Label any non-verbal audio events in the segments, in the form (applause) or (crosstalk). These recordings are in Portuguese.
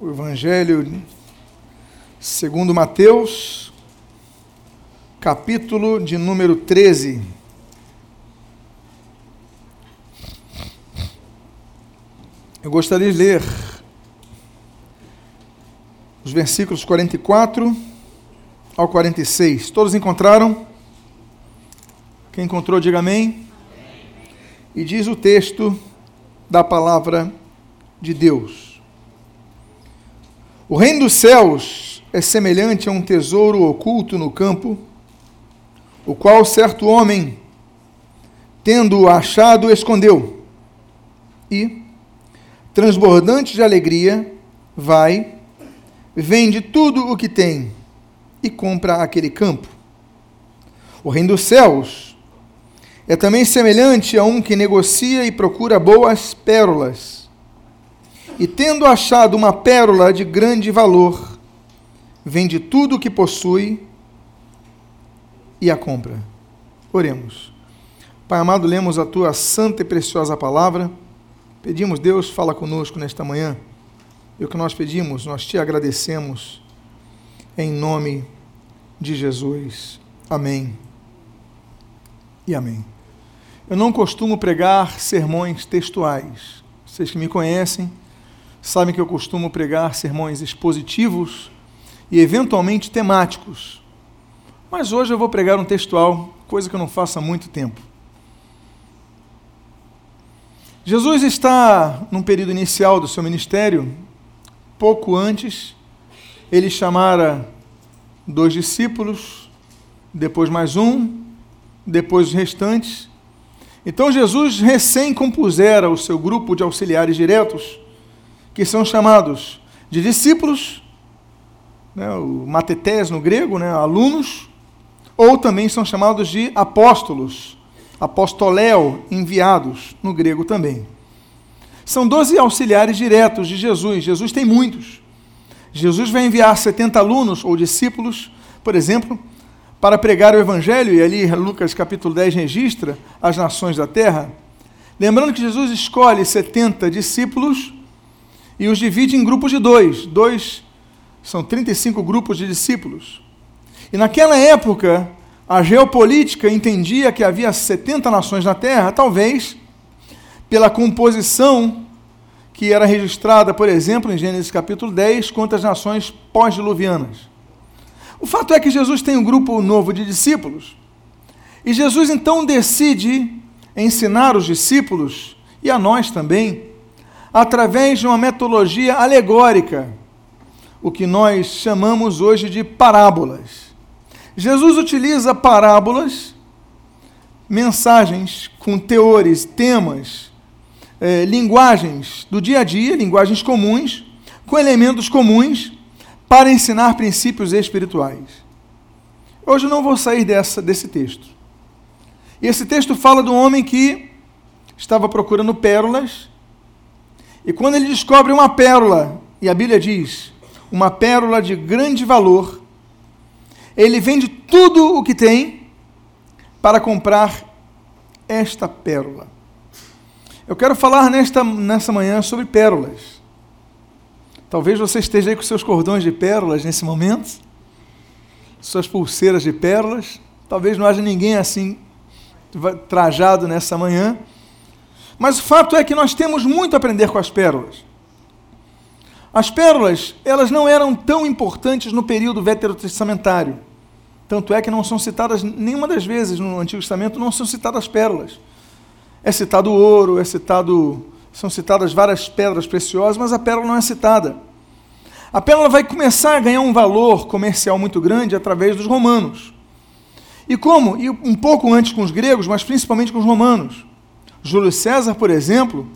o Evangelho segundo Mateus, capítulo de número 13. Eu gostaria de ler os versículos 44 ao 46. Todos encontraram? Quem encontrou, diga amém. E diz o texto da palavra de Deus. O reino dos céus é semelhante a um tesouro oculto no campo, o qual certo homem, tendo-o achado, escondeu. E, transbordante de alegria, vai, vende tudo o que tem e compra aquele campo. O reino dos céus é também semelhante a um que negocia e procura boas pérolas e tendo achado uma pérola de grande valor, vende tudo o que possui e a compra. Oremos. Pai amado, lemos a tua santa e preciosa palavra. Pedimos, Deus, fala conosco nesta manhã. E o que nós pedimos, nós te agradecemos em nome de Jesus. Amém. E amém. Eu não costumo pregar sermões textuais. Vocês que me conhecem, sabem que eu costumo pregar sermões expositivos e eventualmente temáticos. Mas hoje eu vou pregar um textual, coisa que eu não faço há muito tempo. Jesus está num período inicial do seu ministério, pouco antes, ele chamara dois discípulos, depois mais um, depois os restantes. Então Jesus recém compusera o seu grupo de auxiliares diretos que são chamados de discípulos, né, o matetés no grego, né, alunos, ou também são chamados de apóstolos, apostoléu, enviados, no grego também. São doze auxiliares diretos de Jesus. Jesus tem muitos. Jesus vai enviar 70 alunos ou discípulos, por exemplo, para pregar o Evangelho, e ali Lucas capítulo 10 registra as nações da terra. Lembrando que Jesus escolhe 70 discípulos e os divide em grupos de dois. Dois são 35 grupos de discípulos. E naquela época, a geopolítica entendia que havia 70 nações na Terra, talvez pela composição que era registrada, por exemplo, em Gênesis capítulo 10, quanto às nações pós-diluvianas. O fato é que Jesus tem um grupo novo de discípulos. E Jesus então decide ensinar os discípulos, e a nós também, através de uma metodologia alegórica, o que nós chamamos hoje de parábolas. Jesus utiliza parábolas, mensagens com teores, temas, eh, linguagens do dia a dia, linguagens comuns, com elementos comuns, para ensinar princípios espirituais. Hoje eu não vou sair dessa, desse texto. E esse texto fala de um homem que estava procurando pérolas e quando ele descobre uma pérola, e a Bíblia diz, uma pérola de grande valor, ele vende tudo o que tem para comprar esta pérola. Eu quero falar nesta, nessa manhã sobre pérolas. Talvez você esteja aí com seus cordões de pérolas nesse momento, suas pulseiras de pérolas. Talvez não haja ninguém assim trajado nessa manhã. Mas o fato é que nós temos muito a aprender com as pérolas. As pérolas, elas não eram tão importantes no período veterotestamentário. Tanto é que não são citadas, nenhuma das vezes no Antigo Testamento não são citadas pérolas. É citado ouro, é citado, são citadas várias pedras preciosas, mas a pérola não é citada. A pérola vai começar a ganhar um valor comercial muito grande através dos romanos. E como? E um pouco antes com os gregos, mas principalmente com os romanos. Júlio César, por exemplo,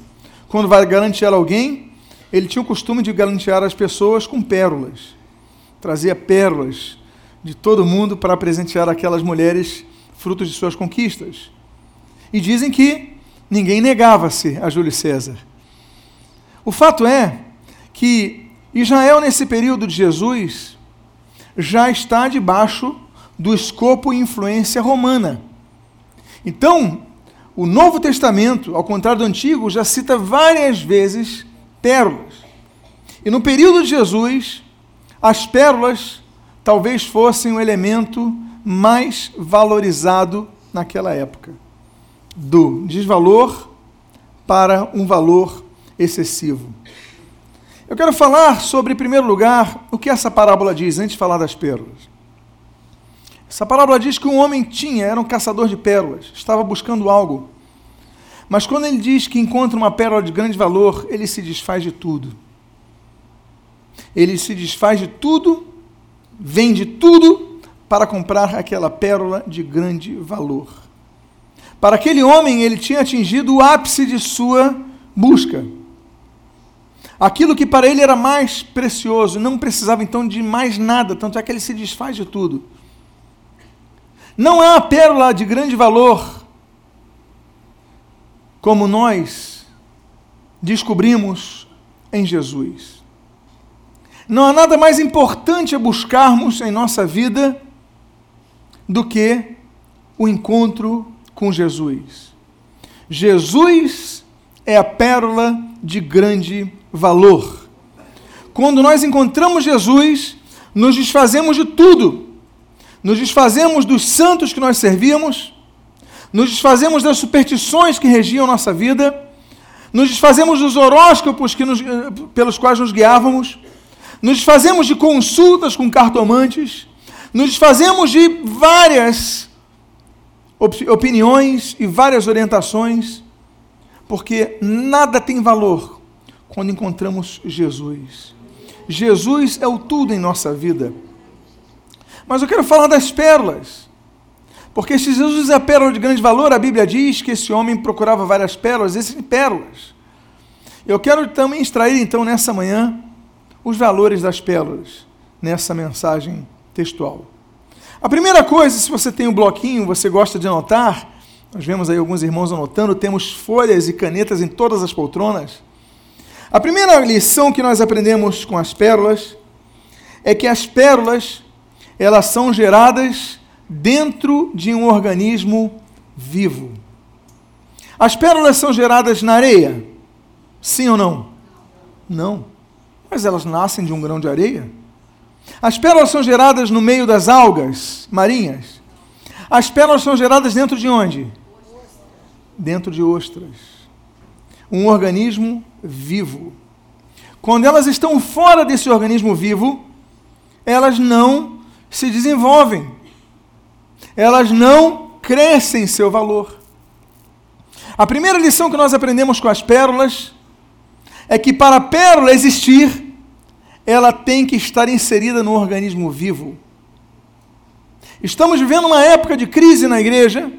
quando vai garantir alguém, ele tinha o costume de garantir as pessoas com pérolas. Trazia pérolas de todo mundo para presentear aquelas mulheres frutos de suas conquistas. E dizem que ninguém negava-se a Júlio César. O fato é que Israel, nesse período de Jesus, já está debaixo do escopo e influência romana. Então, o Novo Testamento, ao contrário do Antigo, já cita várias vezes pérolas. E no período de Jesus, as pérolas talvez fossem o elemento mais valorizado naquela época. Do desvalor para um valor excessivo. Eu quero falar sobre, em primeiro lugar, o que essa parábola diz, antes de falar das pérolas. Essa parábola diz que um homem tinha, era um caçador de pérolas, estava buscando algo. Mas quando ele diz que encontra uma pérola de grande valor, ele se desfaz de tudo. Ele se desfaz de tudo, vende tudo para comprar aquela pérola de grande valor. Para aquele homem, ele tinha atingido o ápice de sua busca. Aquilo que para ele era mais precioso, não precisava então de mais nada, tanto é que ele se desfaz de tudo. Não há pérola de grande valor como nós descobrimos em Jesus. Não há nada mais importante a buscarmos em nossa vida do que o encontro com Jesus. Jesus é a pérola de grande valor. Quando nós encontramos Jesus, nos desfazemos de tudo. Nos desfazemos dos santos que nós servíamos, nos desfazemos das superstições que regiam nossa vida, nos desfazemos dos horóscopos nos, eh, pelos quais nos guiávamos, nos desfazemos de consultas com cartomantes, nos desfazemos de várias opiniões e várias orientações, porque nada tem valor quando encontramos Jesus. Jesus é o tudo em nossa vida. Mas eu quero falar das pérolas. Porque se Jesus é a pérola de grande valor, a Bíblia diz que esse homem procurava várias pérolas, essas pérolas. Eu quero também extrair então nessa manhã os valores das pérolas nessa mensagem textual. A primeira coisa, se você tem um bloquinho, você gosta de anotar, nós vemos aí alguns irmãos anotando, temos folhas e canetas em todas as poltronas. A primeira lição que nós aprendemos com as pérolas é que as pérolas, elas são geradas dentro de um organismo vivo. As pérolas são geradas na areia? Sim ou não? Não. Mas elas nascem de um grão de areia? As pérolas são geradas no meio das algas marinhas? As pérolas são geradas dentro de onde? Dentro de ostras. Um organismo vivo. Quando elas estão fora desse organismo vivo, elas não se desenvolvem elas não crescem em seu valor. A primeira lição que nós aprendemos com as pérolas é que para a pérola existir, ela tem que estar inserida no organismo vivo. Estamos vivendo uma época de crise na igreja,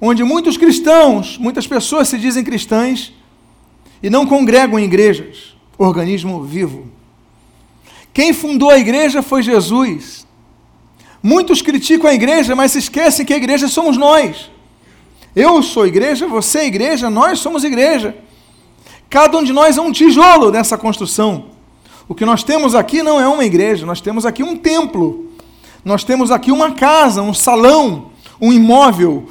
onde muitos cristãos, muitas pessoas se dizem cristãs e não congregam em igrejas, organismo vivo. Quem fundou a igreja foi Jesus. Muitos criticam a igreja, mas se esquecem que a igreja somos nós. Eu sou igreja, você é igreja, nós somos igreja. Cada um de nós é um tijolo dessa construção. O que nós temos aqui não é uma igreja, nós temos aqui um templo. Nós temos aqui uma casa, um salão, um imóvel.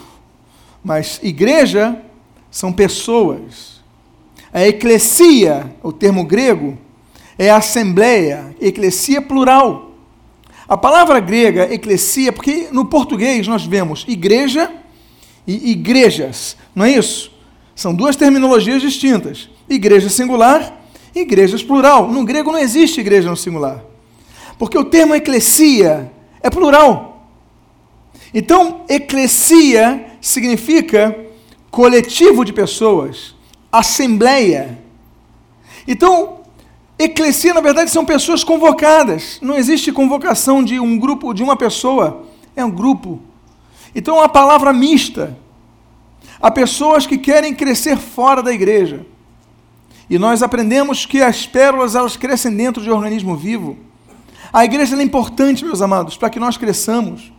Mas igreja são pessoas. A eclesia, o termo grego, é assembleia, eclesia plural. A palavra grega, eclesia, porque no português nós vemos igreja e igrejas, não é isso? São duas terminologias distintas. Igreja singular igrejas plural. No grego não existe igreja no singular. Porque o termo eclesia é plural. Então, eclesia significa coletivo de pessoas, assembleia. Então, Eclesia, na verdade, são pessoas convocadas. Não existe convocação de um grupo, de uma pessoa. É um grupo. Então, é uma palavra mista. Há pessoas que querem crescer fora da igreja. E nós aprendemos que as pérolas, elas crescem dentro de um organismo vivo. A igreja é importante, meus amados, para que nós cresçamos.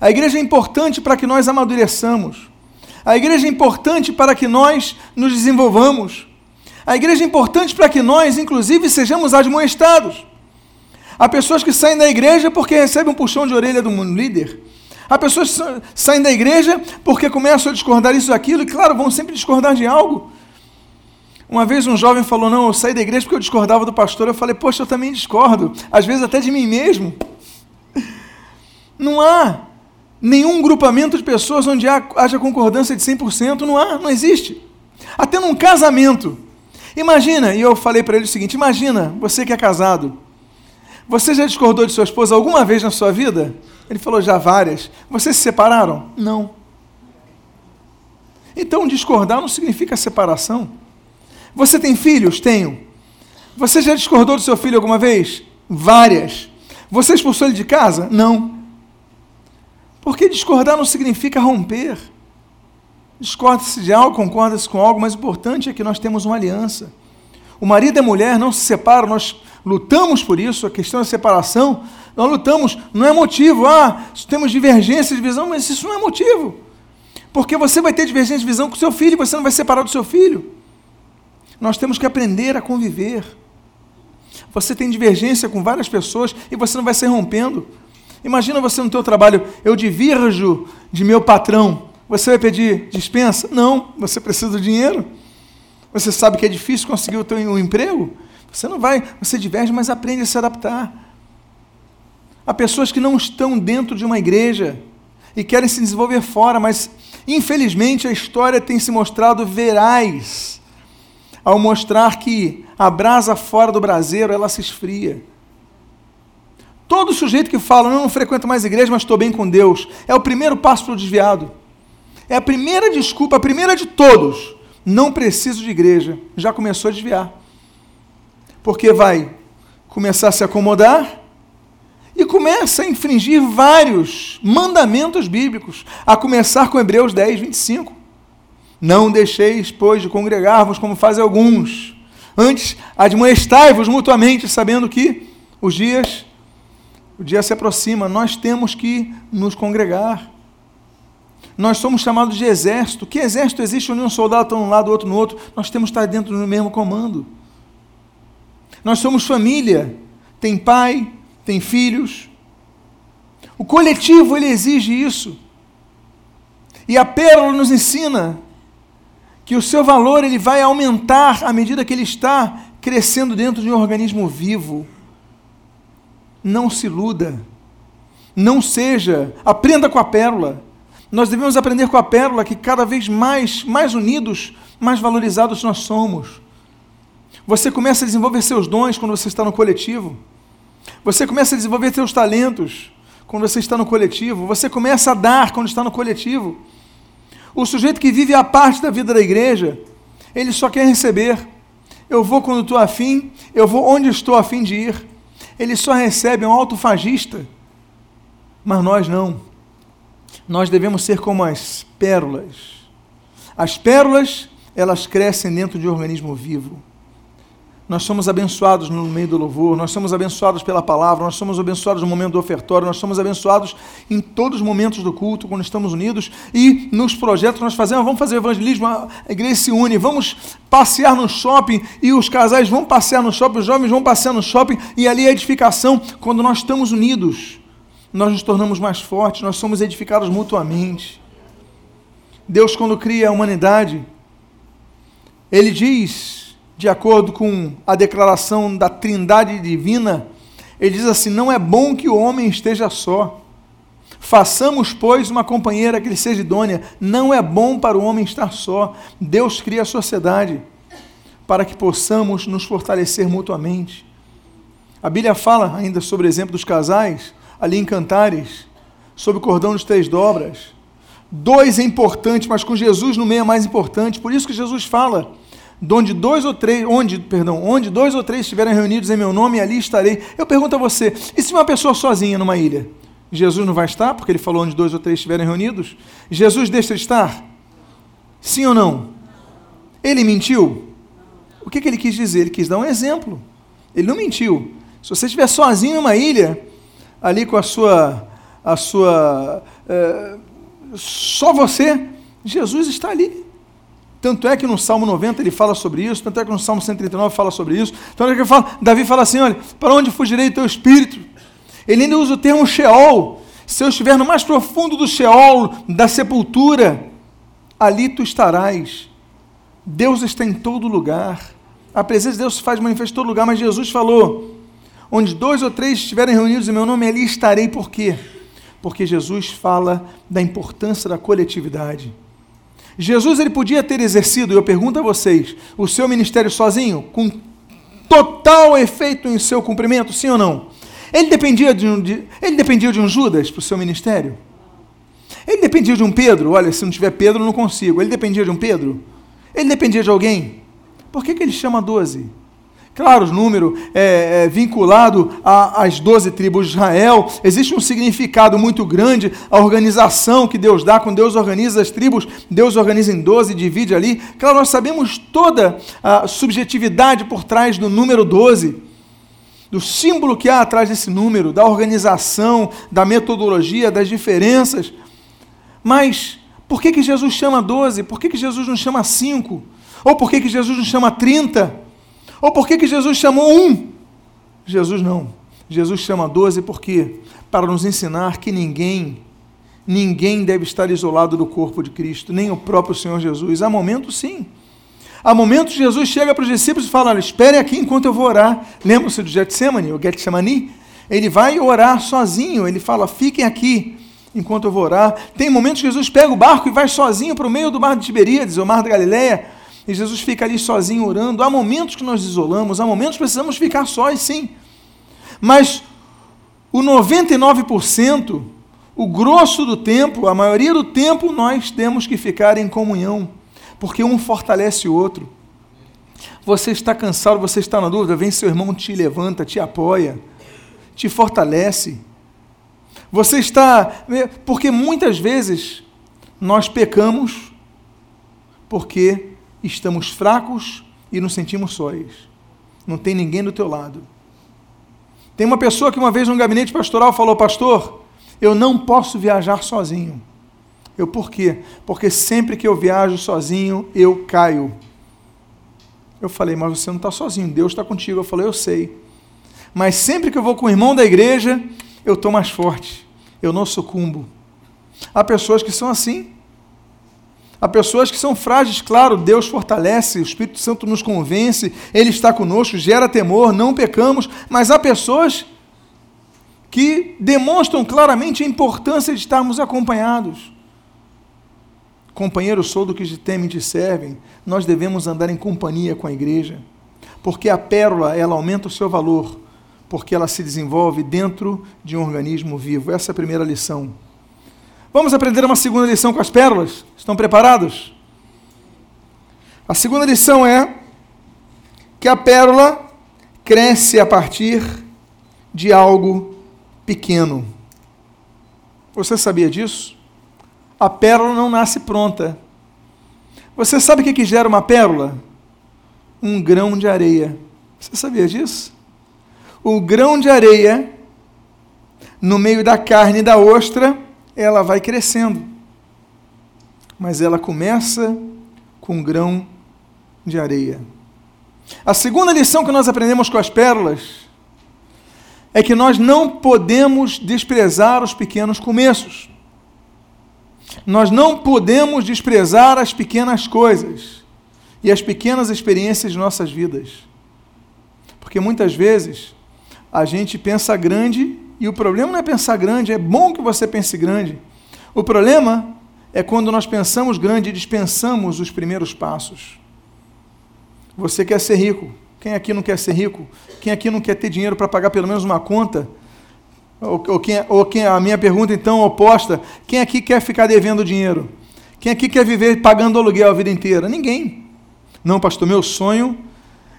A igreja é importante para que nós amadureçamos. A igreja é importante para que nós nos desenvolvamos. A igreja é importante para que nós, inclusive, sejamos admoestados. Há pessoas que saem da igreja porque recebem um puxão de orelha do líder. Há pessoas que saem da igreja porque começam a discordar isso aquilo, e claro, vão sempre discordar de algo. Uma vez um jovem falou: Não, eu saí da igreja porque eu discordava do pastor. Eu falei: Poxa, eu também discordo, às vezes até de mim mesmo. (laughs) Não há nenhum grupamento de pessoas onde haja concordância de 100%. Não há, não existe. Até num casamento. Imagina, e eu falei para ele o seguinte: Imagina, você que é casado, você já discordou de sua esposa alguma vez na sua vida? Ele falou: Já várias. Vocês se separaram? Não. Então, discordar não significa separação. Você tem filhos? Tenho. Você já discordou do seu filho alguma vez? Várias. Você expulsou ele de casa? Não. Porque discordar não significa romper. Discorda-se de algo, concorda-se com algo, mas o importante é que nós temos uma aliança. O marido e a mulher não se separam, nós lutamos por isso, a questão da separação, nós lutamos, não é motivo, ah, temos divergência de visão, mas isso não é motivo. Porque você vai ter divergência de visão com seu filho e você não vai separar do seu filho. Nós temos que aprender a conviver. Você tem divergência com várias pessoas e você não vai se rompendo. Imagina você no teu trabalho, eu divirjo de meu patrão. Você vai pedir dispensa? Não, você precisa do dinheiro. Você sabe que é difícil conseguir o teu um emprego? Você não vai, você diverge, mas aprende a se adaptar. Há pessoas que não estão dentro de uma igreja e querem se desenvolver fora, mas infelizmente a história tem se mostrado veraz ao mostrar que a brasa fora do braseiro ela se esfria. Todo sujeito que fala, não, não frequento mais igreja, mas estou bem com Deus, é o primeiro passo para o desviado. É a primeira desculpa, a primeira de todos. Não preciso de igreja. Já começou a desviar. Porque vai começar a se acomodar e começa a infringir vários mandamentos bíblicos, a começar com Hebreus 10, 25. Não deixeis, pois, de congregar-vos como fazem alguns. Antes, admoestai-vos mutuamente, sabendo que os dias, o dia se aproxima, nós temos que nos congregar. Nós somos chamados de exército. Que exército existe onde um soldado está num lado, outro no outro? Nós temos que estar dentro do mesmo comando. Nós somos família. Tem pai, tem filhos. O coletivo ele exige isso. E a pérola nos ensina que o seu valor ele vai aumentar à medida que ele está crescendo dentro de um organismo vivo. Não se iluda. Não seja, aprenda com a pérola. Nós devemos aprender com a pérola que cada vez mais, mais unidos, mais valorizados nós somos. Você começa a desenvolver seus dons quando você está no coletivo. Você começa a desenvolver seus talentos quando você está no coletivo. Você começa a dar quando está no coletivo. O sujeito que vive a parte da vida da igreja, ele só quer receber. Eu vou quando estou afim, eu vou onde estou afim de ir. Ele só recebe, é um autofagista. Mas nós não. Nós devemos ser como as pérolas. As pérolas, elas crescem dentro de um organismo vivo. Nós somos abençoados no meio do louvor, nós somos abençoados pela palavra, nós somos abençoados no momento do ofertório, nós somos abençoados em todos os momentos do culto, quando estamos unidos e nos projetos que nós fazemos. Vamos fazer evangelismo, a igreja se une, vamos passear no shopping e os casais vão passear no shopping, os jovens vão passear no shopping e ali é edificação. Quando nós estamos unidos, nós nos tornamos mais fortes, nós somos edificados mutuamente. Deus, quando cria a humanidade, Ele diz de acordo com a declaração da Trindade divina, ele diz assim: Não é bom que o homem esteja só. Façamos, pois, uma companheira que lhe seja idônea. Não é bom para o homem estar só. Deus cria a sociedade para que possamos nos fortalecer mutuamente. A Bíblia fala ainda sobre o exemplo dos casais, ali em Cantares, sobre o cordão dos três dobras. Dois é importante, mas com Jesus no meio é mais importante. Por isso que Jesus fala onde dois ou três, onde, perdão, onde dois ou três estiverem reunidos em meu nome, ali estarei. Eu pergunto a você, e se uma pessoa sozinha numa ilha? Jesus não vai estar, porque ele falou onde dois ou três estiverem reunidos? Jesus deixa de estar? Sim ou não? Ele mentiu? O que, que ele quis dizer? Ele quis dar um exemplo. Ele não mentiu. Se você estiver sozinho numa ilha, ali com a sua, a sua, é, só você, Jesus está ali. Tanto é que no Salmo 90 ele fala sobre isso, tanto é que no Salmo 139 fala sobre isso. Tanto é que Davi fala assim: olha, para onde fugirei do teu espírito? Ele ainda usa o termo Sheol. Se eu estiver no mais profundo do Sheol, da sepultura, ali tu estarás. Deus está em todo lugar. A presença de Deus se faz manifesta em todo lugar, mas Jesus falou: onde dois ou três estiverem reunidos em meu nome, ali estarei. Por quê? Porque Jesus fala da importância da coletividade. Jesus ele podia ter exercido, eu pergunto a vocês, o seu ministério sozinho, com total efeito em seu cumprimento, sim ou não? Ele dependia de um, de, ele dependia de um Judas para o seu ministério? Ele dependia de um Pedro? Olha, se não tiver Pedro, não consigo. Ele dependia de um Pedro? Ele dependia de alguém? Por que, que ele chama doze? Claro, o número é, é vinculado às doze tribos de Israel. Existe um significado muito grande. A organização que Deus dá, quando Deus organiza as tribos, Deus organiza em doze, divide ali. Claro, nós sabemos toda a subjetividade por trás do número doze, do símbolo que há atrás desse número, da organização, da metodologia, das diferenças. Mas por que, que Jesus chama doze? Por que, que Jesus não chama cinco? Ou por que, que Jesus não chama trinta? Ou por que, que Jesus chamou um? Jesus não. Jesus chama doze porque para nos ensinar que ninguém, ninguém deve estar isolado do corpo de Cristo, nem o próprio Senhor Jesus. Há momentos sim. Há momentos Jesus chega para os discípulos e fala: Olha, esperem aqui enquanto eu vou orar. Lembra-se do Getsemane, o Getsemani? Ele vai orar sozinho, ele fala: Fiquem aqui enquanto eu vou orar. Tem momentos que Jesus pega o barco e vai sozinho para o meio do mar de Tiberíades, o mar da Galileia e Jesus fica ali sozinho orando. Há momentos que nós isolamos, há momentos que precisamos ficar sós, sim. Mas o 99%, o grosso do tempo, a maioria do tempo, nós temos que ficar em comunhão, porque um fortalece o outro. Você está cansado, você está na dúvida, vem seu irmão, te levanta, te apoia, te fortalece. Você está. Porque muitas vezes nós pecamos porque estamos fracos e nos sentimos sóis. Não tem ninguém do teu lado. Tem uma pessoa que uma vez no gabinete pastoral falou: Pastor, eu não posso viajar sozinho. Eu por quê? Porque sempre que eu viajo sozinho, eu caio. Eu falei, mas você não está sozinho, Deus está contigo. Eu falei, eu sei. Mas sempre que eu vou com o irmão da igreja, eu estou mais forte. Eu não sucumbo. Há pessoas que são assim. Há pessoas que são frágeis, claro, Deus fortalece, o Espírito Santo nos convence, Ele está conosco, gera temor, não pecamos, mas há pessoas que demonstram claramente a importância de estarmos acompanhados. Companheiros sou do que te temem e te servem, nós devemos andar em companhia com a igreja, porque a pérola, ela aumenta o seu valor, porque ela se desenvolve dentro de um organismo vivo. Essa é a primeira lição. Vamos aprender uma segunda lição com as pérolas? Estão preparados? A segunda lição é que a pérola cresce a partir de algo pequeno. Você sabia disso? A pérola não nasce pronta. Você sabe o que, que gera uma pérola? Um grão de areia. Você sabia disso? O grão de areia, no meio da carne da ostra, ela vai crescendo. Mas ela começa com um grão de areia. A segunda lição que nós aprendemos com as pérolas é que nós não podemos desprezar os pequenos começos. Nós não podemos desprezar as pequenas coisas e as pequenas experiências de nossas vidas. Porque muitas vezes a gente pensa grande e o problema não é pensar grande, é bom que você pense grande. O problema é quando nós pensamos grande e dispensamos os primeiros passos. Você quer ser rico. Quem aqui não quer ser rico? Quem aqui não quer ter dinheiro para pagar pelo menos uma conta? Ou, ou, quem, ou quem, a minha pergunta então oposta: quem aqui quer ficar devendo dinheiro? Quem aqui quer viver pagando aluguel a vida inteira? Ninguém. Não, pastor, meu sonho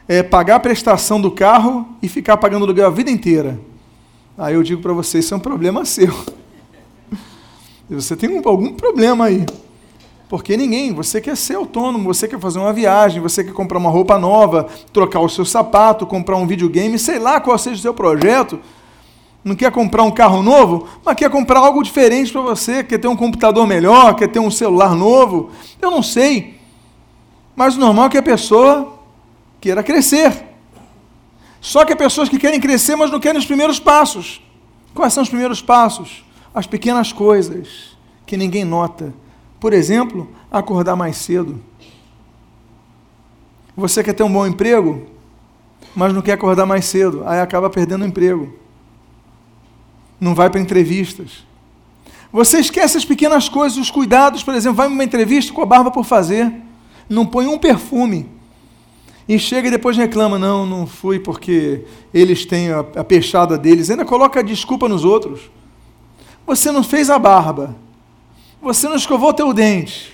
é pagar a prestação do carro e ficar pagando aluguel a vida inteira. Aí eu digo para você, isso é um problema seu. (laughs) Você tem algum problema aí. Porque ninguém, você quer ser autônomo, você quer fazer uma viagem, você quer comprar uma roupa nova, trocar o seu sapato, comprar um videogame, sei lá qual seja o seu projeto. Não quer comprar um carro novo, mas quer comprar algo diferente para você, quer ter um computador melhor, quer ter um celular novo. Eu não sei. Mas o normal é que a pessoa queira crescer. Só que há pessoas que querem crescer, mas não querem os primeiros passos. Quais são os primeiros passos? As pequenas coisas que ninguém nota. Por exemplo, acordar mais cedo. Você quer ter um bom emprego, mas não quer acordar mais cedo, aí acaba perdendo o emprego. Não vai para entrevistas. Você esquece as pequenas coisas, os cuidados, por exemplo, vai para uma entrevista com a barba por fazer, não põe um perfume. E chega e depois reclama, não, não fui porque eles têm a, a peixada deles. Ainda coloca a desculpa nos outros. Você não fez a barba. Você não escovou teu dente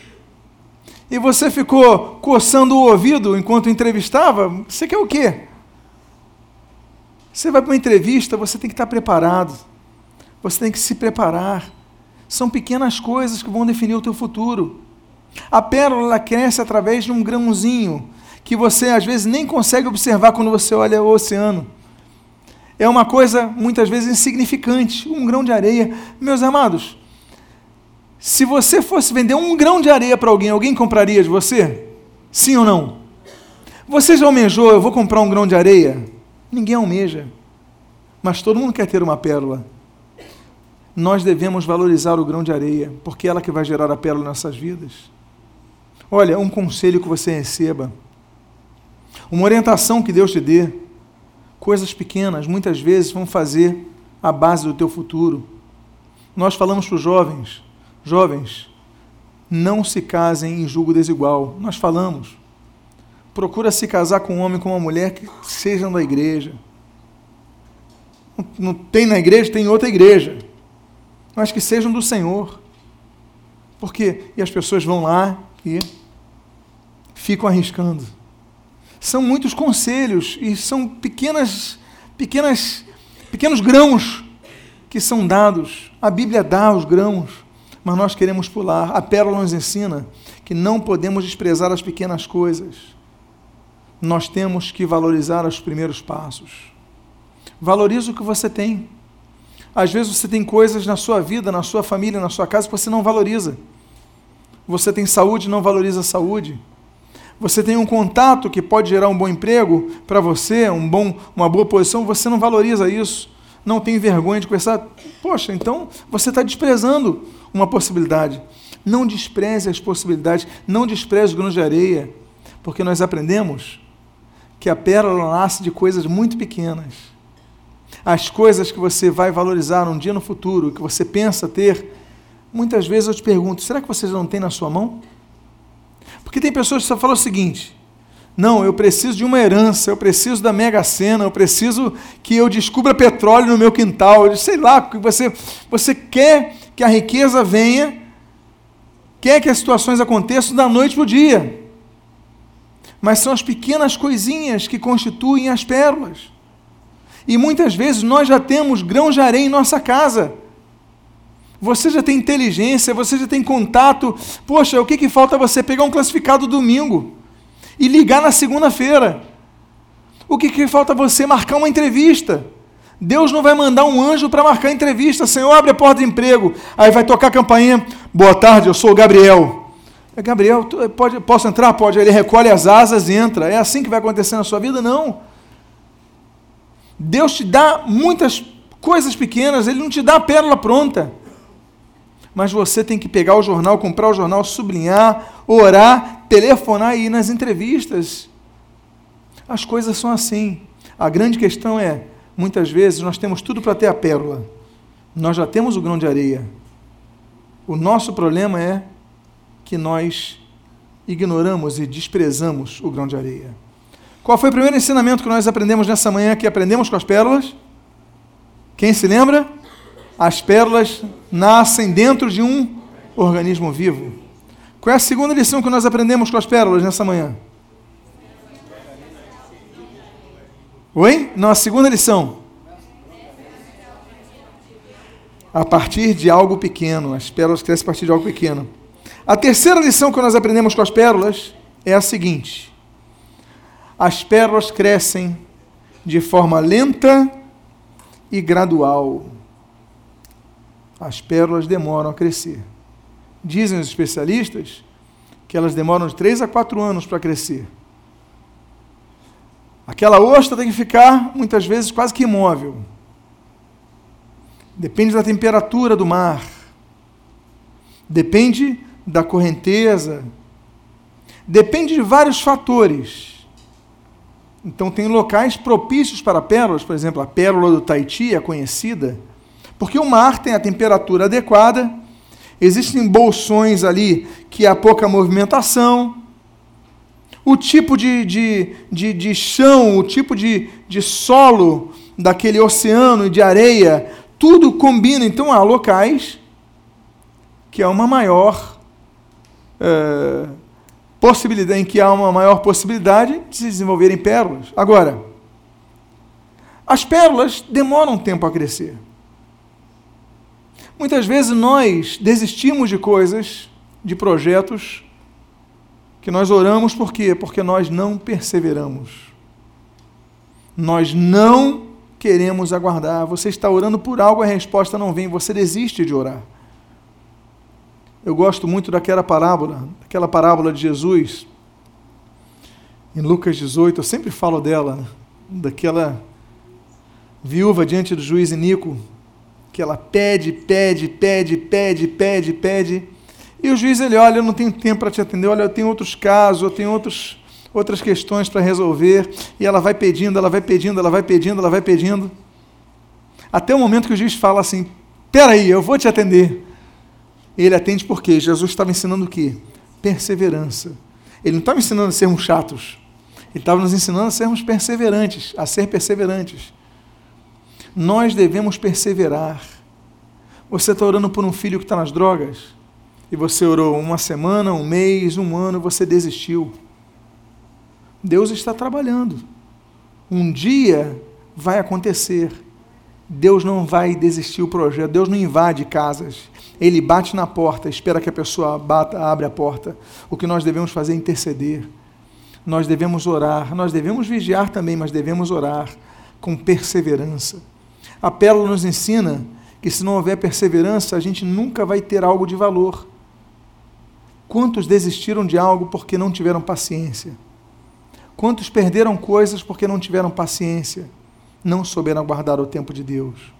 e você ficou coçando o ouvido enquanto entrevistava, você quer o quê? Você vai para uma entrevista, você tem que estar preparado. Você tem que se preparar. São pequenas coisas que vão definir o teu futuro. A pérola cresce através de um grãozinho que você às vezes nem consegue observar quando você olha o oceano. É uma coisa muitas vezes insignificante, um grão de areia. Meus amados, se você fosse vender um grão de areia para alguém, alguém compraria de você? Sim ou não? Você já almejou, eu vou comprar um grão de areia? Ninguém almeja. Mas todo mundo quer ter uma pérola. Nós devemos valorizar o grão de areia, porque é ela que vai gerar a pérola nas nossas vidas. Olha, um conselho que você receba, uma orientação que Deus te dê, coisas pequenas, muitas vezes vão fazer a base do teu futuro. Nós falamos para os jovens, Jovens, não se casem em julgo desigual. Nós falamos. Procura se casar com um homem com uma mulher que sejam da igreja. Não tem na igreja, tem em outra igreja. Mas que sejam do Senhor. Por quê? E as pessoas vão lá e ficam arriscando. São muitos conselhos e são pequenas, pequenas, pequenos grãos que são dados. A Bíblia dá os grãos mas nós queremos pular. A pérola nos ensina que não podemos desprezar as pequenas coisas. Nós temos que valorizar os primeiros passos. Valorize o que você tem. Às vezes você tem coisas na sua vida, na sua família, na sua casa que você não valoriza. Você tem saúde não valoriza a saúde. Você tem um contato que pode gerar um bom emprego para você, um bom, uma boa posição, você não valoriza isso. Não tem vergonha de conversar. Poxa, então você está desprezando uma possibilidade. Não despreze as possibilidades, não despreze o grão de areia, porque nós aprendemos que a pérola nasce de coisas muito pequenas. As coisas que você vai valorizar um dia no futuro, que você pensa ter, muitas vezes eu te pergunto: será que você não tem na sua mão? Porque tem pessoas que só falam o seguinte: não, eu preciso de uma herança, eu preciso da mega sena, eu preciso que eu descubra petróleo no meu quintal, eu sei lá, porque você, você quer que a riqueza venha, quer que as situações aconteçam da noite para o dia. Mas são as pequenas coisinhas que constituem as pérolas. E muitas vezes nós já temos grão de areia em nossa casa. Você já tem inteligência, você já tem contato. Poxa, o que, que falta você pegar um classificado domingo e ligar na segunda-feira? O que, que falta você marcar uma entrevista? Deus não vai mandar um anjo para marcar entrevista. Senhor, abre a porta de emprego. Aí vai tocar a campainha. Boa tarde, eu sou o Gabriel. É Gabriel, pode, posso entrar? Pode. Ele recolhe as asas e entra. É assim que vai acontecer na sua vida? Não. Deus te dá muitas coisas pequenas, Ele não te dá a pérola pronta. Mas você tem que pegar o jornal, comprar o jornal, sublinhar, orar, telefonar e ir nas entrevistas. As coisas são assim. A grande questão é muitas vezes nós temos tudo para ter a pérola. Nós já temos o grão de areia. O nosso problema é que nós ignoramos e desprezamos o grão de areia. Qual foi o primeiro ensinamento que nós aprendemos nessa manhã que aprendemos com as pérolas? Quem se lembra? As pérolas nascem dentro de um organismo vivo. Qual é a segunda lição que nós aprendemos com as pérolas nessa manhã? Oi? Não, a segunda lição. A partir de algo pequeno. As pérolas crescem a partir de algo pequeno. A terceira lição que nós aprendemos com as pérolas é a seguinte: as pérolas crescem de forma lenta e gradual. As pérolas demoram a crescer. Dizem os especialistas que elas demoram de 3 a 4 anos para crescer. Aquela ostra tem que ficar, muitas vezes, quase que imóvel. Depende da temperatura do mar. Depende da correnteza. Depende de vários fatores. Então, tem locais propícios para pérolas, por exemplo, a pérola do Tahiti é conhecida, porque o mar tem a temperatura adequada, existem bolsões ali que há pouca movimentação, o tipo de, de, de, de chão, o tipo de, de solo daquele oceano e de areia, tudo combina. Então, há locais que há uma maior. É, possibilidade, em que há uma maior possibilidade de se desenvolverem pérolas. Agora, as pérolas demoram tempo a crescer. Muitas vezes nós desistimos de coisas, de projetos, que nós oramos por quê? Porque nós não perseveramos. Nós não queremos aguardar. Você está orando por algo, a resposta não vem, você desiste de orar. Eu gosto muito daquela parábola, daquela parábola de Jesus, em Lucas 18, eu sempre falo dela, né? daquela viúva diante do juiz Inico, que ela pede, pede, pede, pede, pede, pede, e o juiz ele olha, eu não tenho tempo para te atender, olha, eu tenho outros casos, eu tenho outros, outras questões para resolver, e ela vai pedindo, ela vai pedindo, ela vai pedindo, ela vai pedindo, até o momento que o juiz fala assim, peraí, eu vou te atender, ele atende porque Jesus estava ensinando o quê? Perseverança. Ele não estava ensinando a sermos chatos. Ele estava nos ensinando a sermos perseverantes, a ser perseverantes. Nós devemos perseverar. Você está orando por um filho que está nas drogas? E você orou uma semana, um mês, um ano, você desistiu. Deus está trabalhando. Um dia vai acontecer. Deus não vai desistir o projeto, Deus não invade casas. Ele bate na porta, espera que a pessoa bata, abre a porta. O que nós devemos fazer é interceder. Nós devemos orar, nós devemos vigiar também, mas devemos orar com perseverança. A pérola nos ensina que se não houver perseverança, a gente nunca vai ter algo de valor. Quantos desistiram de algo porque não tiveram paciência? Quantos perderam coisas porque não tiveram paciência? não souberam aguardar o tempo de Deus.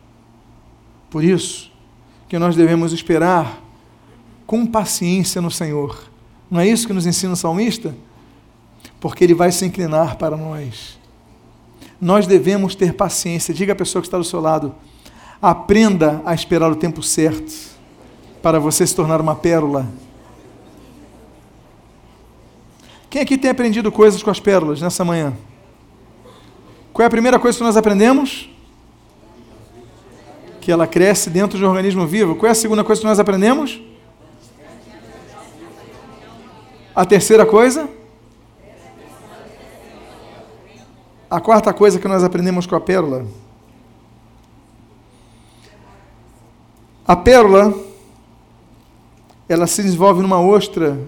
Por isso que nós devemos esperar com paciência no Senhor. Não é isso que nos ensina o salmista? Porque ele vai se inclinar para nós. Nós devemos ter paciência. Diga à pessoa que está do seu lado: aprenda a esperar o tempo certo para você se tornar uma pérola. Quem aqui tem aprendido coisas com as pérolas nessa manhã? Qual é a primeira coisa que nós aprendemos? Que ela cresce dentro de um organismo vivo. Qual é a segunda coisa que nós aprendemos? A terceira coisa? A quarta coisa que nós aprendemos com a pérola. A pérola, ela se desenvolve numa ostra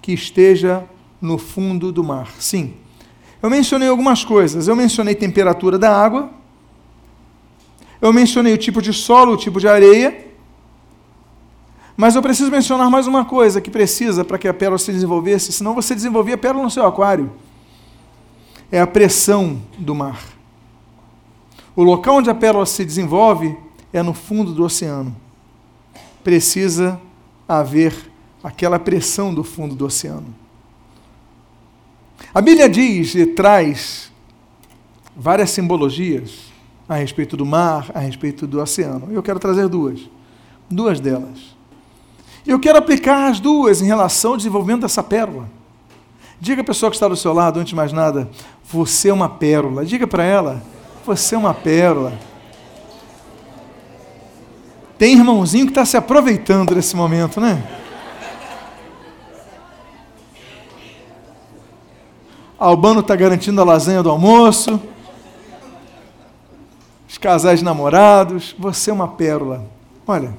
que esteja no fundo do mar. Sim, eu mencionei algumas coisas. Eu mencionei temperatura da água. Eu mencionei o tipo de solo, o tipo de areia. Mas eu preciso mencionar mais uma coisa que precisa para que a pérola se desenvolvesse, senão você desenvolvia a pérola no seu aquário. É a pressão do mar. O local onde a pérola se desenvolve é no fundo do oceano. Precisa haver aquela pressão do fundo do oceano. A Bíblia diz e traz várias simbologias a respeito do mar, a respeito do oceano. Eu quero trazer duas. Duas delas. Eu quero aplicar as duas em relação ao desenvolvimento dessa pérola. Diga a pessoa que está do seu lado, antes de mais nada, você é uma pérola. Diga para ela, você é uma pérola. Tem irmãozinho que está se aproveitando desse momento, né? Albano está garantindo a lasanha do almoço. Os casais namorados. Você é uma pérola. Olha.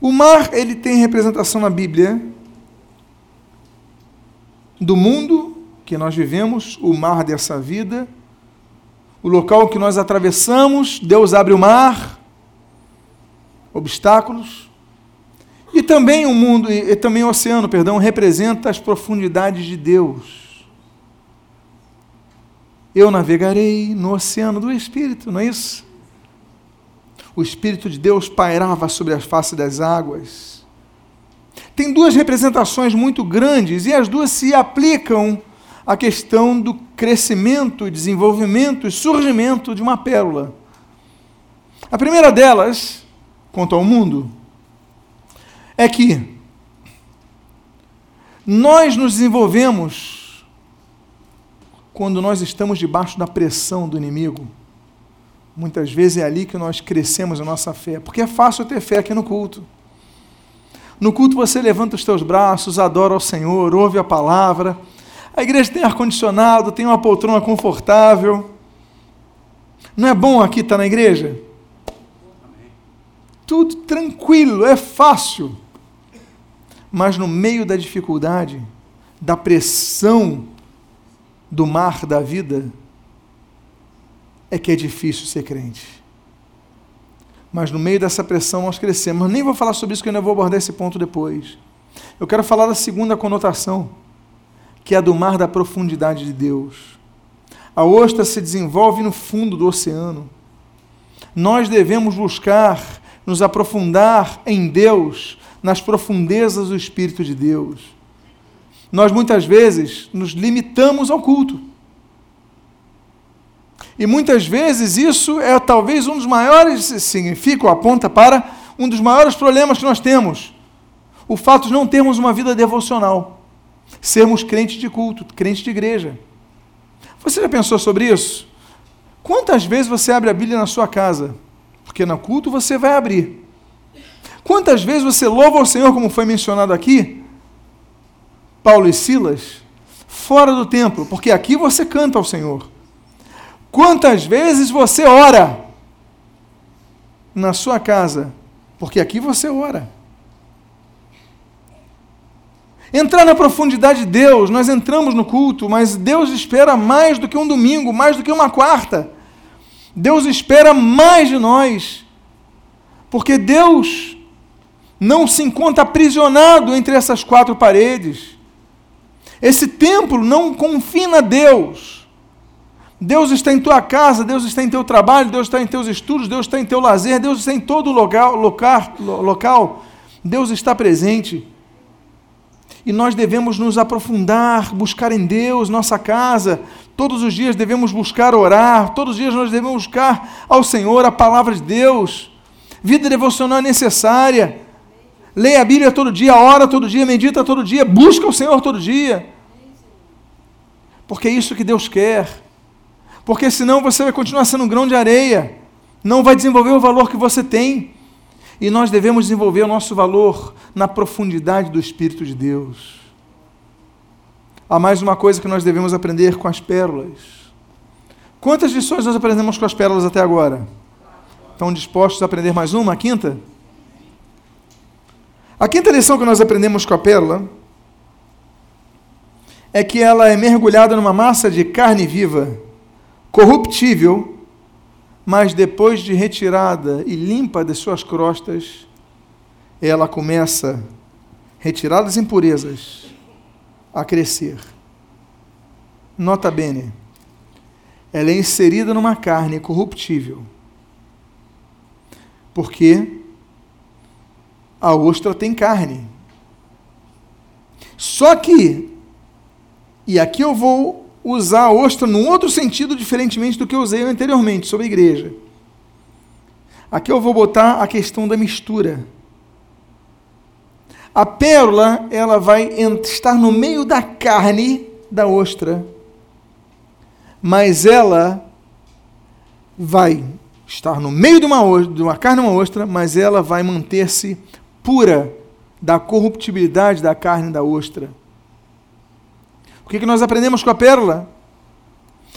O mar, ele tem representação na Bíblia do mundo que nós vivemos, o mar dessa vida, o local que nós atravessamos, Deus abre o mar, obstáculos. E também o mundo, e também o oceano, perdão, representa as profundidades de Deus. Eu navegarei no oceano do Espírito, não é isso? O Espírito de Deus pairava sobre a face das águas. Tem duas representações muito grandes e as duas se aplicam a questão do crescimento, desenvolvimento e surgimento de uma pérola. A primeira delas, quanto ao mundo, é que nós nos desenvolvemos quando nós estamos debaixo da pressão do inimigo. Muitas vezes é ali que nós crescemos a nossa fé, porque é fácil ter fé aqui no culto. No culto você levanta os teus braços, adora ao Senhor, ouve a palavra. A igreja tem ar-condicionado, tem uma poltrona confortável. Não é bom aqui estar na igreja? Tudo tranquilo, é fácil. Mas no meio da dificuldade, da pressão do mar da vida, é que é difícil ser crente mas no meio dessa pressão nós crescemos. Nem vou falar sobre isso, que eu ainda vou abordar esse ponto depois. Eu quero falar da segunda conotação, que é a do mar da profundidade de Deus. A ostra se desenvolve no fundo do oceano. Nós devemos buscar nos aprofundar em Deus, nas profundezas do Espírito de Deus. Nós muitas vezes nos limitamos ao culto. E muitas vezes isso é talvez um dos maiores, significa ou aponta para um dos maiores problemas que nós temos. O fato de não termos uma vida devocional. Sermos crentes de culto, crentes de igreja. Você já pensou sobre isso? Quantas vezes você abre a Bíblia na sua casa? Porque no culto você vai abrir. Quantas vezes você louva ao Senhor, como foi mencionado aqui? Paulo e Silas, fora do templo, porque aqui você canta ao Senhor. Quantas vezes você ora na sua casa? Porque aqui você ora. Entrar na profundidade de Deus, nós entramos no culto, mas Deus espera mais do que um domingo, mais do que uma quarta. Deus espera mais de nós. Porque Deus não se encontra aprisionado entre essas quatro paredes. Esse templo não confina Deus. Deus está em tua casa, Deus está em teu trabalho, Deus está em teus estudos, Deus está em teu lazer, Deus está em todo local, local, local. Deus está presente. E nós devemos nos aprofundar, buscar em Deus, nossa casa. Todos os dias devemos buscar orar, todos os dias nós devemos buscar ao Senhor a palavra de Deus. Vida devocional é necessária. Leia a Bíblia todo dia, ora todo dia, medita todo dia, busca o Senhor todo dia. Porque é isso que Deus quer porque senão você vai continuar sendo um grão de areia, não vai desenvolver o valor que você tem. E nós devemos desenvolver o nosso valor na profundidade do Espírito de Deus. Há mais uma coisa que nós devemos aprender com as pérolas. Quantas lições nós aprendemos com as pérolas até agora? Estão dispostos a aprender mais uma, a quinta? A quinta lição que nós aprendemos com a pérola é que ela é mergulhada numa massa de carne viva corruptível, mas depois de retirada e limpa de suas crostas, ela começa, retiradas impurezas, a crescer. Nota bene, ela é inserida numa carne corruptível, porque a ostra tem carne. Só que, e aqui eu vou usar a ostra num outro sentido diferentemente do que eu usei anteriormente sobre a igreja. Aqui eu vou botar a questão da mistura. A pérola, ela vai estar no meio da carne da ostra, mas ela vai estar no meio de uma, de uma carne uma ostra, mas ela vai manter-se pura da corruptibilidade da carne da ostra. O que, que nós aprendemos com a pérola?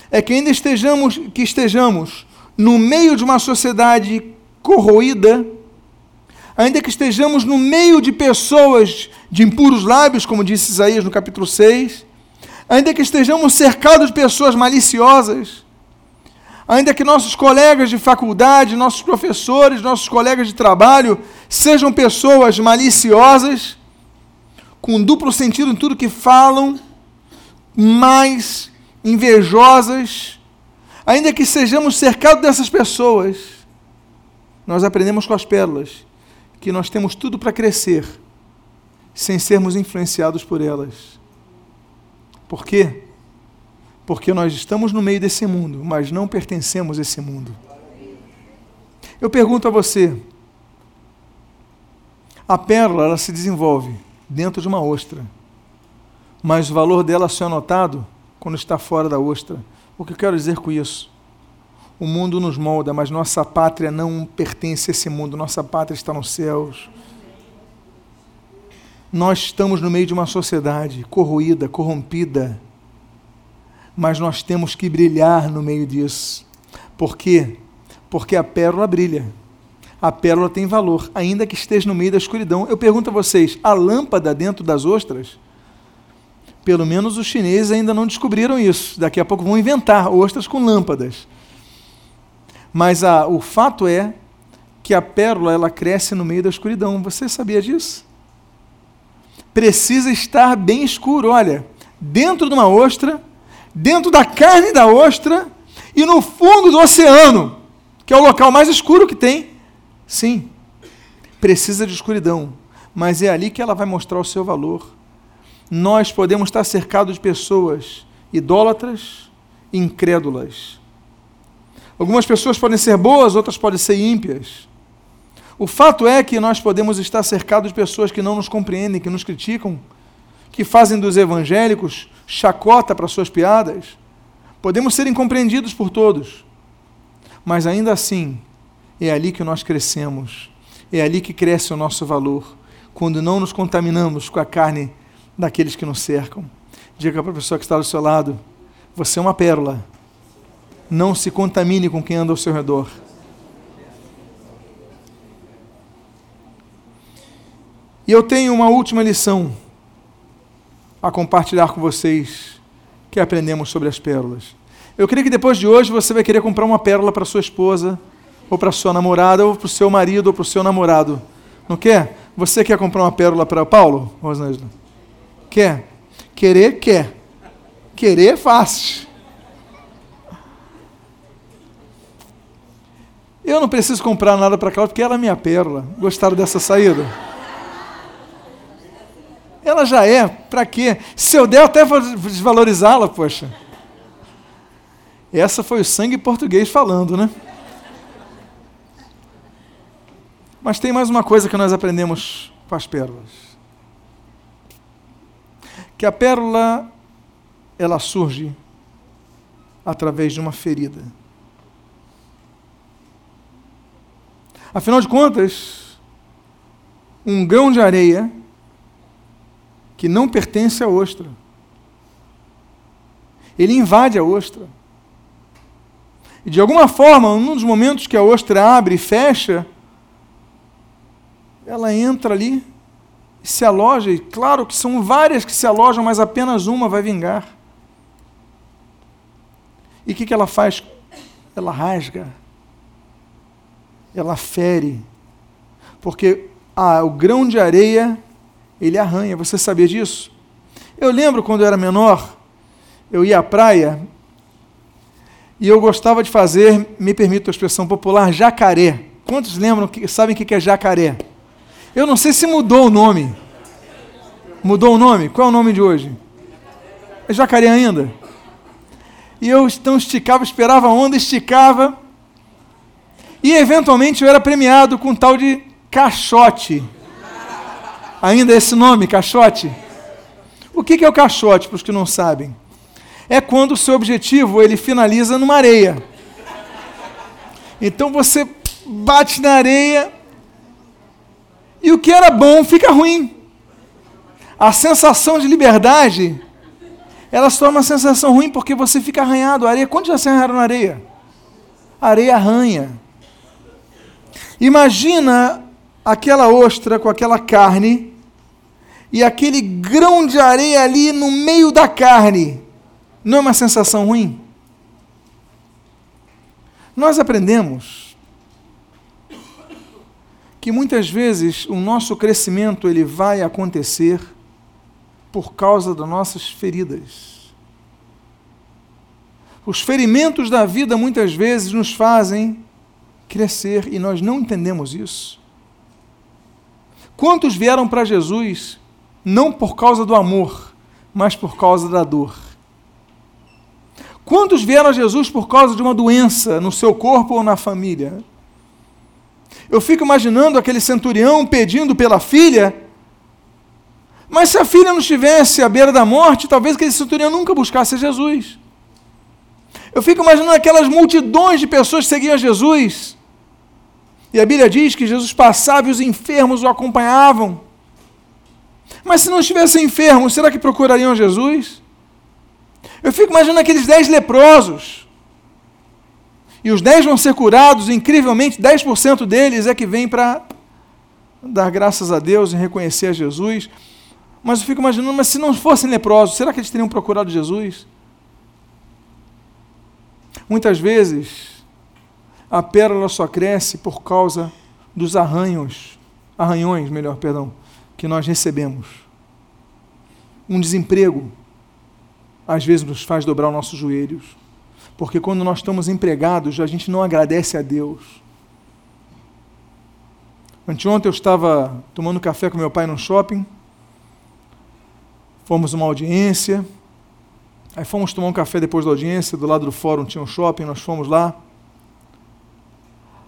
É que ainda estejamos, que estejamos no meio de uma sociedade corroída, ainda que estejamos no meio de pessoas de impuros lábios, como disse Isaías no capítulo 6, ainda que estejamos cercados de pessoas maliciosas, ainda que nossos colegas de faculdade, nossos professores, nossos colegas de trabalho sejam pessoas maliciosas, com duplo sentido em tudo que falam, mais invejosas, ainda que sejamos cercados dessas pessoas, nós aprendemos com as pérolas que nós temos tudo para crescer sem sermos influenciados por elas. Por quê? Porque nós estamos no meio desse mundo, mas não pertencemos a esse mundo. Eu pergunto a você: a pérola ela se desenvolve dentro de uma ostra, mas o valor dela só é notado quando está fora da ostra. O que eu quero dizer com isso? O mundo nos molda, mas nossa pátria não pertence a esse mundo, nossa pátria está nos céus. Nós estamos no meio de uma sociedade corroída, corrompida, mas nós temos que brilhar no meio disso. Por quê? Porque a pérola brilha. A pérola tem valor, ainda que esteja no meio da escuridão. Eu pergunto a vocês: a lâmpada dentro das ostras? Pelo menos os chineses ainda não descobriram isso. Daqui a pouco vão inventar ostras com lâmpadas. Mas a, o fato é que a pérola ela cresce no meio da escuridão. Você sabia disso? Precisa estar bem escuro. Olha, dentro de uma ostra, dentro da carne da ostra e no fundo do oceano, que é o local mais escuro que tem. Sim, precisa de escuridão, mas é ali que ela vai mostrar o seu valor. Nós podemos estar cercados de pessoas idólatras, incrédulas Algumas pessoas podem ser boas, outras podem ser ímpias. O fato é que nós podemos estar cercados de pessoas que não nos compreendem, que nos criticam, que fazem dos evangélicos chacota para suas piadas. Podemos ser incompreendidos por todos. Mas ainda assim, é ali que nós crescemos. É ali que cresce o nosso valor. Quando não nos contaminamos com a carne daqueles que nos cercam. Diga para a pessoa que está do seu lado: você é uma pérola não se contamine com quem anda ao seu redor. E eu tenho uma última lição a compartilhar com vocês que aprendemos sobre as pérolas. Eu creio que depois de hoje você vai querer comprar uma pérola para sua esposa, ou para sua namorada, ou para o seu marido, ou para o seu namorado. Não quer? Você quer comprar uma pérola para Paulo, Rosângela? Quer? Querer, quer. Querer é fácil. Eu não preciso comprar nada para Cláudia porque ela é minha pérola. Gostaram dessa saída? Ela já é, para quê? Se eu der, eu até vou desvalorizá-la, poxa. Essa foi o sangue português falando, né? Mas tem mais uma coisa que nós aprendemos com as pérolas. Que a pérola, ela surge através de uma ferida. Afinal de contas, um grão de areia que não pertence à ostra. Ele invade a ostra. E de alguma forma, num dos momentos que a ostra abre e fecha, ela entra ali se aloja. E claro que são várias que se alojam, mas apenas uma vai vingar. E o que, que ela faz? Ela rasga ela fere. Porque ah, o grão de areia, ele arranha. Você sabia disso? Eu lembro quando eu era menor, eu ia à praia e eu gostava de fazer, me permito a expressão popular, jacaré. Quantos lembram, que, sabem o que é jacaré? Eu não sei se mudou o nome. Mudou o nome? Qual é o nome de hoje? É jacaré ainda? E eu então esticava, esperava a onda, esticava, e eventualmente eu era premiado com um tal de caixote. Ainda esse nome, caixote? O que é o caixote, para os que não sabem? É quando o seu objetivo ele finaliza numa areia. Então você bate na areia e o que era bom fica ruim. A sensação de liberdade ela se torna uma sensação ruim porque você fica arranhado. A areia, quantos já se arranharam na areia? A areia arranha. Imagina aquela ostra com aquela carne e aquele grão de areia ali no meio da carne. Não é uma sensação ruim? Nós aprendemos que muitas vezes o nosso crescimento ele vai acontecer por causa das nossas feridas. Os ferimentos da vida muitas vezes nos fazem crescer e nós não entendemos isso. Quantos vieram para Jesus não por causa do amor, mas por causa da dor? Quantos vieram a Jesus por causa de uma doença no seu corpo ou na família? Eu fico imaginando aquele centurião pedindo pela filha, mas se a filha não estivesse à beira da morte, talvez aquele centurião nunca buscasse Jesus. Eu fico imaginando aquelas multidões de pessoas que seguiam a Jesus. E a Bíblia diz que Jesus passava e os enfermos o acompanhavam. Mas se não estivessem enfermos, será que procurariam Jesus? Eu fico imaginando aqueles dez leprosos. E os dez vão ser curados, incrivelmente, 10% deles é que vem para dar graças a Deus e reconhecer a Jesus. Mas eu fico imaginando, mas se não fossem leprosos, será que eles teriam procurado Jesus? Muitas vezes, a pérola só cresce por causa dos arranhos, arranhões, melhor, perdão, que nós recebemos. Um desemprego, às vezes, nos faz dobrar os nossos joelhos. Porque quando nós estamos empregados, a gente não agradece a Deus. Anteontem eu estava tomando café com meu pai no shopping. Fomos uma audiência. Aí fomos tomar um café depois da audiência. Do lado do fórum tinha um shopping, nós fomos lá.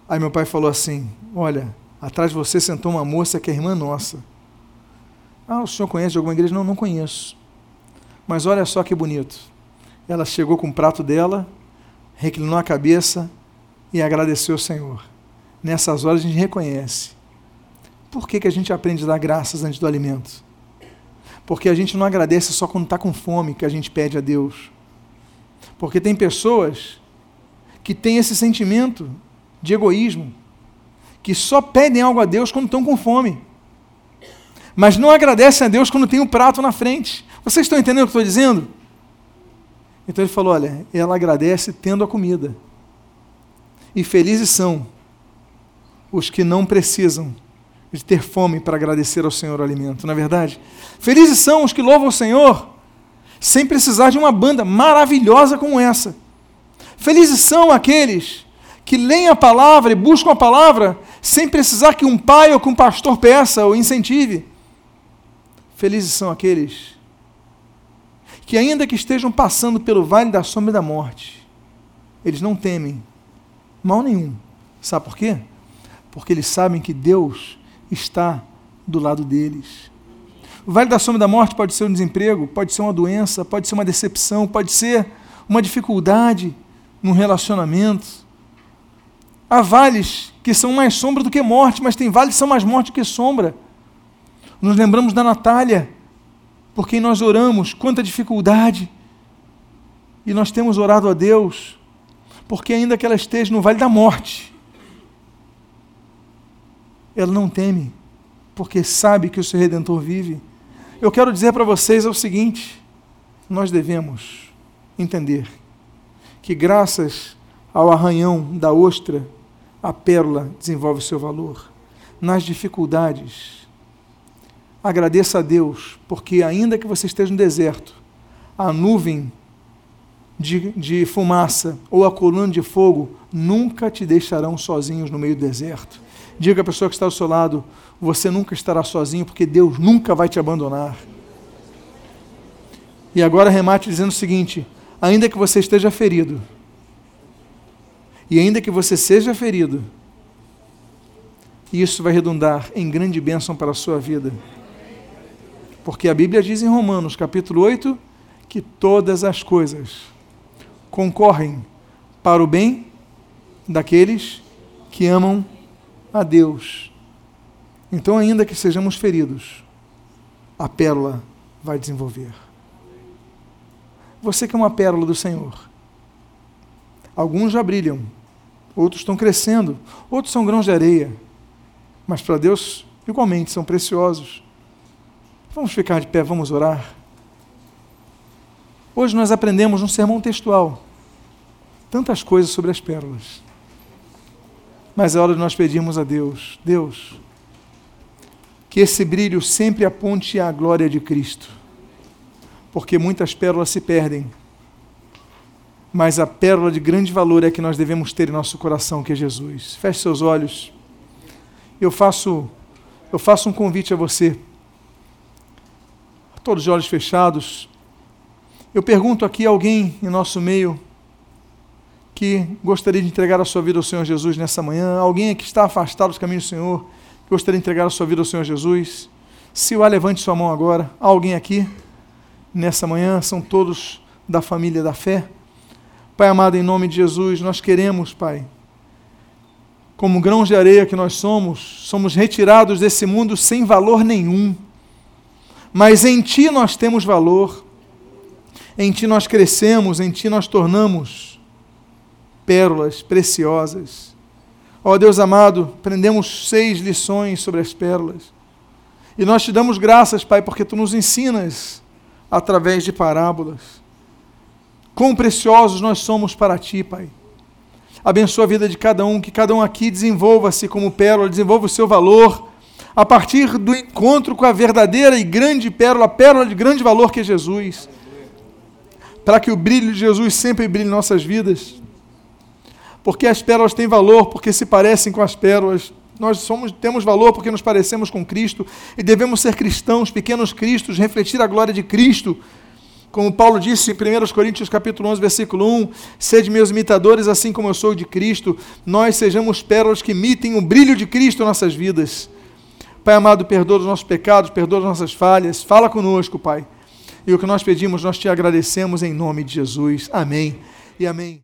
Aí meu pai falou assim: Olha, atrás de você sentou uma moça que é irmã nossa. Ah, o senhor conhece de alguma igreja? Não, não conheço. Mas olha só que bonito. Ela chegou com o prato dela, reclinou a cabeça e agradeceu ao Senhor. Nessas horas a gente reconhece. Por que, que a gente aprende a dar graças antes do alimento? Porque a gente não agradece só quando está com fome que a gente pede a Deus. Porque tem pessoas que têm esse sentimento de egoísmo, que só pedem algo a Deus quando estão com fome mas não agradecem a Deus quando tem um prato na frente. Vocês estão entendendo o que eu estou dizendo? Então ele falou: olha, ela agradece tendo a comida. E felizes são os que não precisam de ter fome para agradecer ao Senhor o alimento, não é verdade? Felizes são os que louvam o Senhor sem precisar de uma banda maravilhosa como essa. Felizes são aqueles que leem a palavra e buscam a palavra sem precisar que um pai ou que um pastor peça ou incentive. Felizes são aqueles que, ainda que estejam passando pelo vale da sombra da morte, eles não temem mal nenhum. Sabe por quê? Porque eles sabem que Deus está do lado deles. O vale da sombra da morte pode ser um desemprego, pode ser uma doença, pode ser uma decepção, pode ser uma dificuldade num relacionamento. Há vales que são mais sombra do que morte, mas tem vales que são mais morte do que sombra. Nos lembramos da Natália, por quem nós oramos, quanta dificuldade. E nós temos orado a Deus, porque ainda que ela esteja no vale da morte, ela não teme, porque sabe que o seu redentor vive. Eu quero dizer para vocês é o seguinte: nós devemos entender que, graças ao arranhão da ostra, a pérola desenvolve seu valor. Nas dificuldades, agradeça a Deus, porque ainda que você esteja no deserto, a nuvem de, de fumaça ou a coluna de fogo nunca te deixarão sozinhos no meio do deserto. Diga à pessoa que está ao seu lado: você nunca estará sozinho, porque Deus nunca vai te abandonar. E agora remate dizendo o seguinte: ainda que você esteja ferido, e ainda que você seja ferido, isso vai redundar em grande bênção para a sua vida. Porque a Bíblia diz em Romanos, capítulo 8, que todas as coisas concorrem para o bem daqueles que amam a Deus. Então, ainda que sejamos feridos, a pérola vai desenvolver. Você que é uma pérola do Senhor. Alguns já brilham, outros estão crescendo, outros são grãos de areia, mas para Deus, igualmente, são preciosos. Vamos ficar de pé, vamos orar. Hoje nós aprendemos um sermão textual tantas coisas sobre as pérolas. Mas é hora de nós pedirmos a Deus, Deus, que esse brilho sempre aponte à glória de Cristo. Porque muitas pérolas se perdem. Mas a pérola de grande valor é que nós devemos ter em nosso coração, que é Jesus. Feche seus olhos. Eu faço eu faço um convite a você todos de olhos fechados. Eu pergunto aqui a alguém em nosso meio que gostaria de entregar a sua vida ao Senhor Jesus nessa manhã? Alguém que está afastado dos caminhos do Senhor, que gostaria de entregar a sua vida ao Senhor Jesus? Se o há, levante sua mão agora. Há alguém aqui nessa manhã? São todos da família da fé? Pai amado, em nome de Jesus, nós queremos, Pai, como grãos de areia que nós somos, somos retirados desse mundo sem valor nenhum. Mas em Ti nós temos valor, em Ti nós crescemos, em Ti nós tornamos pérolas preciosas. Ó Deus amado, aprendemos seis lições sobre as pérolas. E nós te damos graças, Pai, porque Tu nos ensinas através de parábolas. Quão preciosos nós somos para Ti, Pai. Abençoa a vida de cada um, que cada um aqui desenvolva-se como pérola, desenvolva o seu valor, a partir do encontro com a verdadeira e grande pérola, a pérola de grande valor que é Jesus. Para que o brilho de Jesus sempre brilhe em nossas vidas. Porque as pérolas têm valor, porque se parecem com as pérolas. Nós somos, temos valor porque nos parecemos com Cristo e devemos ser cristãos, pequenos cristos, refletir a glória de Cristo como Paulo disse em 1 Coríntios capítulo 11, versículo 1, sede meus imitadores, assim como eu sou de Cristo, nós sejamos pérolas que imitem o brilho de Cristo em nossas vidas. Pai amado, perdoa os nossos pecados, perdoa as nossas falhas, fala conosco, Pai. E o que nós pedimos, nós te agradecemos em nome de Jesus. Amém e amém.